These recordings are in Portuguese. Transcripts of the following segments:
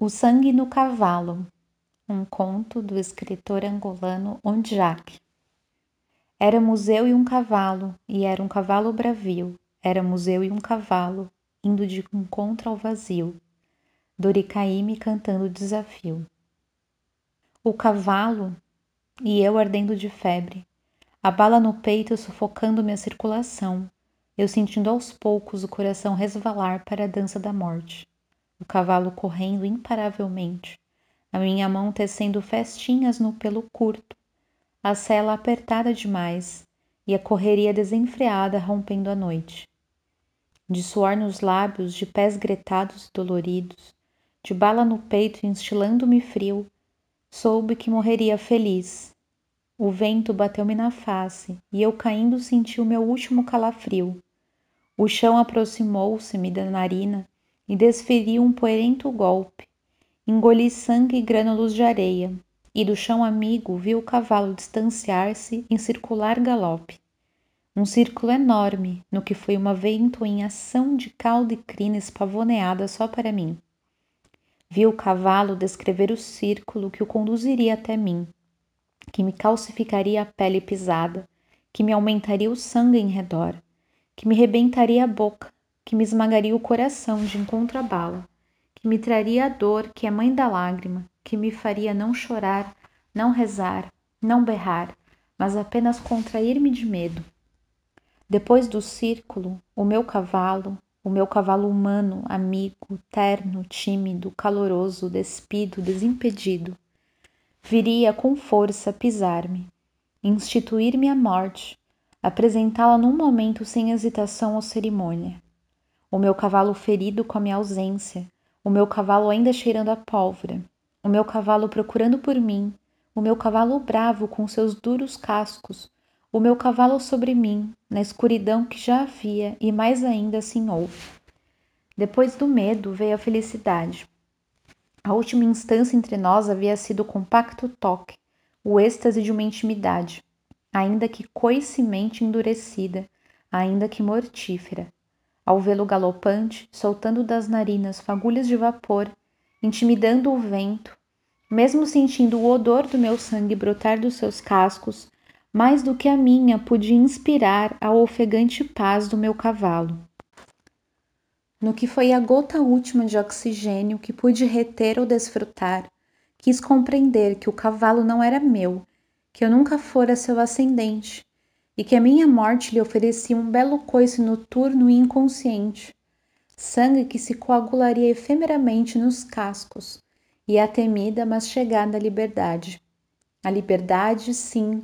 O Sangue no Cavalo, um conto do escritor angolano Ondjak. Éramos eu e um cavalo, e era um cavalo bravio, éramos eu e um cavalo, indo de encontro ao vazio, Doricaíme cantando o desafio. O cavalo e eu ardendo de febre, a bala no peito sufocando minha circulação, eu sentindo aos poucos o coração resvalar para a dança da morte o cavalo correndo imparavelmente, a minha mão tecendo festinhas no pelo curto, a sela apertada demais e a correria desenfreada rompendo a noite. De suor nos lábios, de pés gretados e doloridos, de bala no peito instilando-me frio, soube que morreria feliz. O vento bateu-me na face e eu caindo senti o meu último calafrio. O chão aproximou-se-me da narina e desferi um poerento golpe. Engoli sangue e grânulos de areia, e do chão amigo vi o cavalo distanciar-se em circular galope. Um círculo enorme, no que foi uma ventoinhação de calda e crina espavoneada só para mim. Vi o cavalo descrever o círculo que o conduziria até mim, que me calcificaria a pele pisada, que me aumentaria o sangue em redor, que me rebentaria a boca, que me esmagaria o coração de encontro à bala, que me traria a dor que é mãe da lágrima, que me faria não chorar, não rezar, não berrar, mas apenas contrair-me de medo. Depois do círculo, o meu cavalo, o meu cavalo humano, amigo, terno, tímido, caloroso, despido, desimpedido, viria com força pisar-me, instituir-me a morte, apresentá-la num momento sem hesitação ou cerimônia o meu cavalo ferido com a minha ausência, o meu cavalo ainda cheirando a pólvora, o meu cavalo procurando por mim, o meu cavalo bravo com seus duros cascos, o meu cavalo sobre mim, na escuridão que já havia e mais ainda assim houve. Depois do medo veio a felicidade. A última instância entre nós havia sido o compacto toque, o êxtase de uma intimidade, ainda que coicemente endurecida, ainda que mortífera ao vê-lo galopante, soltando das narinas fagulhas de vapor, intimidando o vento, mesmo sentindo o odor do meu sangue brotar dos seus cascos, mais do que a minha pude inspirar a ofegante paz do meu cavalo. No que foi a gota última de oxigênio que pude reter ou desfrutar, quis compreender que o cavalo não era meu, que eu nunca fora seu ascendente, e que a minha morte lhe oferecia um belo coice noturno e inconsciente, sangue que se coagularia efemeramente nos cascos, e a temida, mas chegada liberdade. A liberdade, sim,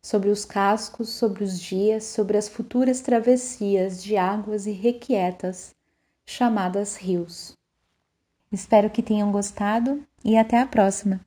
sobre os cascos, sobre os dias, sobre as futuras travessias de águas irrequietas, chamadas rios. Espero que tenham gostado e até a próxima!